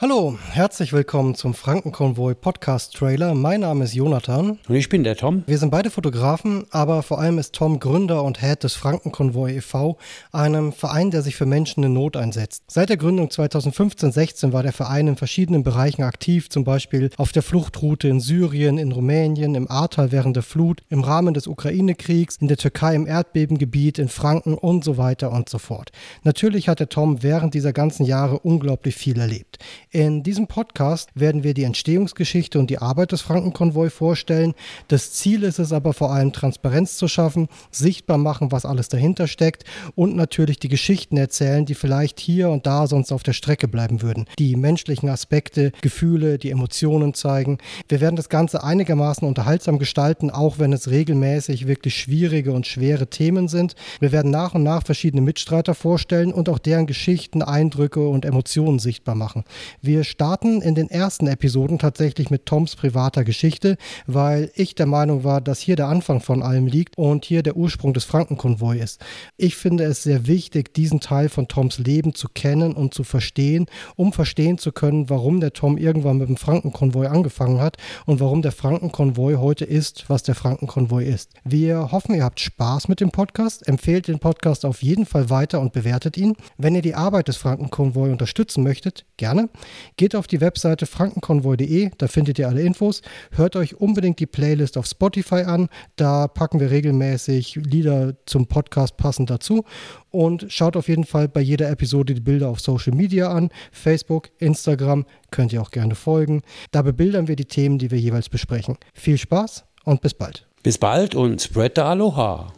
Hallo, herzlich willkommen zum Frankenkonvoi Podcast Trailer. Mein Name ist Jonathan. Und ich bin der Tom. Wir sind beide Fotografen, aber vor allem ist Tom Gründer und Head des Frankenkonvoi e.V., einem Verein, der sich für Menschen in Not einsetzt. Seit der Gründung 2015-16 war der Verein in verschiedenen Bereichen aktiv, zum Beispiel auf der Fluchtroute in Syrien, in Rumänien, im Ahrtal während der Flut, im Rahmen des Ukraine-Kriegs, in der Türkei im Erdbebengebiet, in Franken und so weiter und so fort. Natürlich hat der Tom während dieser ganzen Jahre unglaublich viel erlebt. In diesem Podcast werden wir die Entstehungsgeschichte und die Arbeit des Frankenkonvoi vorstellen. Das Ziel ist es aber vor allem Transparenz zu schaffen, sichtbar machen, was alles dahinter steckt und natürlich die Geschichten erzählen, die vielleicht hier und da sonst auf der Strecke bleiben würden. Die menschlichen Aspekte, Gefühle, die Emotionen zeigen. Wir werden das Ganze einigermaßen unterhaltsam gestalten, auch wenn es regelmäßig wirklich schwierige und schwere Themen sind. Wir werden nach und nach verschiedene Mitstreiter vorstellen und auch deren Geschichten, Eindrücke und Emotionen sichtbar machen. Wir starten in den ersten Episoden tatsächlich mit Toms privater Geschichte, weil ich der Meinung war, dass hier der Anfang von allem liegt und hier der Ursprung des Frankenkonvoi ist. Ich finde es sehr wichtig, diesen Teil von Toms Leben zu kennen und zu verstehen, um verstehen zu können, warum der Tom irgendwann mit dem Frankenkonvoi angefangen hat und warum der Frankenkonvoi heute ist, was der Frankenkonvoi ist. Wir hoffen, ihr habt Spaß mit dem Podcast. Empfehlt den Podcast auf jeden Fall weiter und bewertet ihn. Wenn ihr die Arbeit des Frankenkonvoi unterstützen möchtet, gerne. Geht auf die Webseite frankenkonvoi.de, da findet ihr alle Infos. Hört euch unbedingt die Playlist auf Spotify an, da packen wir regelmäßig Lieder zum Podcast passend dazu. Und schaut auf jeden Fall bei jeder Episode die Bilder auf Social Media an, Facebook, Instagram, könnt ihr auch gerne folgen. Da bebildern wir die Themen, die wir jeweils besprechen. Viel Spaß und bis bald. Bis bald und spread the Aloha.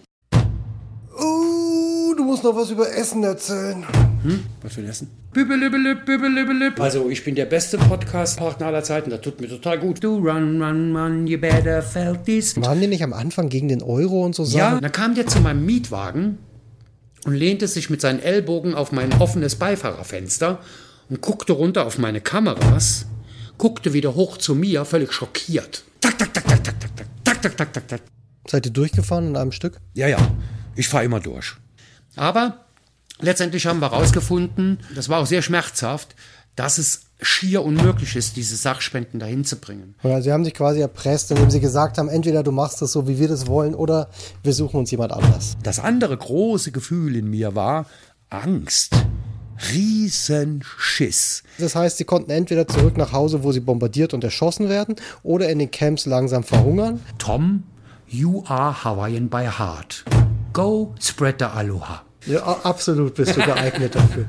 Uh, du musst noch was über Essen erzählen. Hm? Was für ein Essen? Bübelübelüb, bübelübelüb. Also, ich bin der beste Podcast-Partner aller Zeiten. Das tut mir total gut. Du run, run, run, you better felt this. Waren die nicht am Anfang gegen den Euro und so Sachen? Ja, dann kam der zu meinem Mietwagen und lehnte sich mit seinen Ellbogen auf mein offenes Beifahrerfenster und guckte runter auf meine Kameras, guckte wieder hoch zu mir, völlig schockiert. Tak, tak, tak, tak, tak, tak, tak, tak, tak, tak, tak. Seid ihr durchgefahren in einem Stück? Ja, ja, ich fahre immer durch. Aber letztendlich haben wir herausgefunden, das war auch sehr schmerzhaft, dass es schier unmöglich ist, diese Sachspenden dahin zu bringen. Oder sie haben sich quasi erpresst, indem sie gesagt haben, entweder du machst das so, wie wir das wollen, oder wir suchen uns jemand anders. Das andere große Gefühl in mir war Angst. Riesenschiss. Das heißt, sie konnten entweder zurück nach Hause, wo sie bombardiert und erschossen werden, oder in den Camps langsam verhungern. Tom, you are Hawaiian by heart. Go spread the Aloha. Ja, absolut bist du geeignet dafür.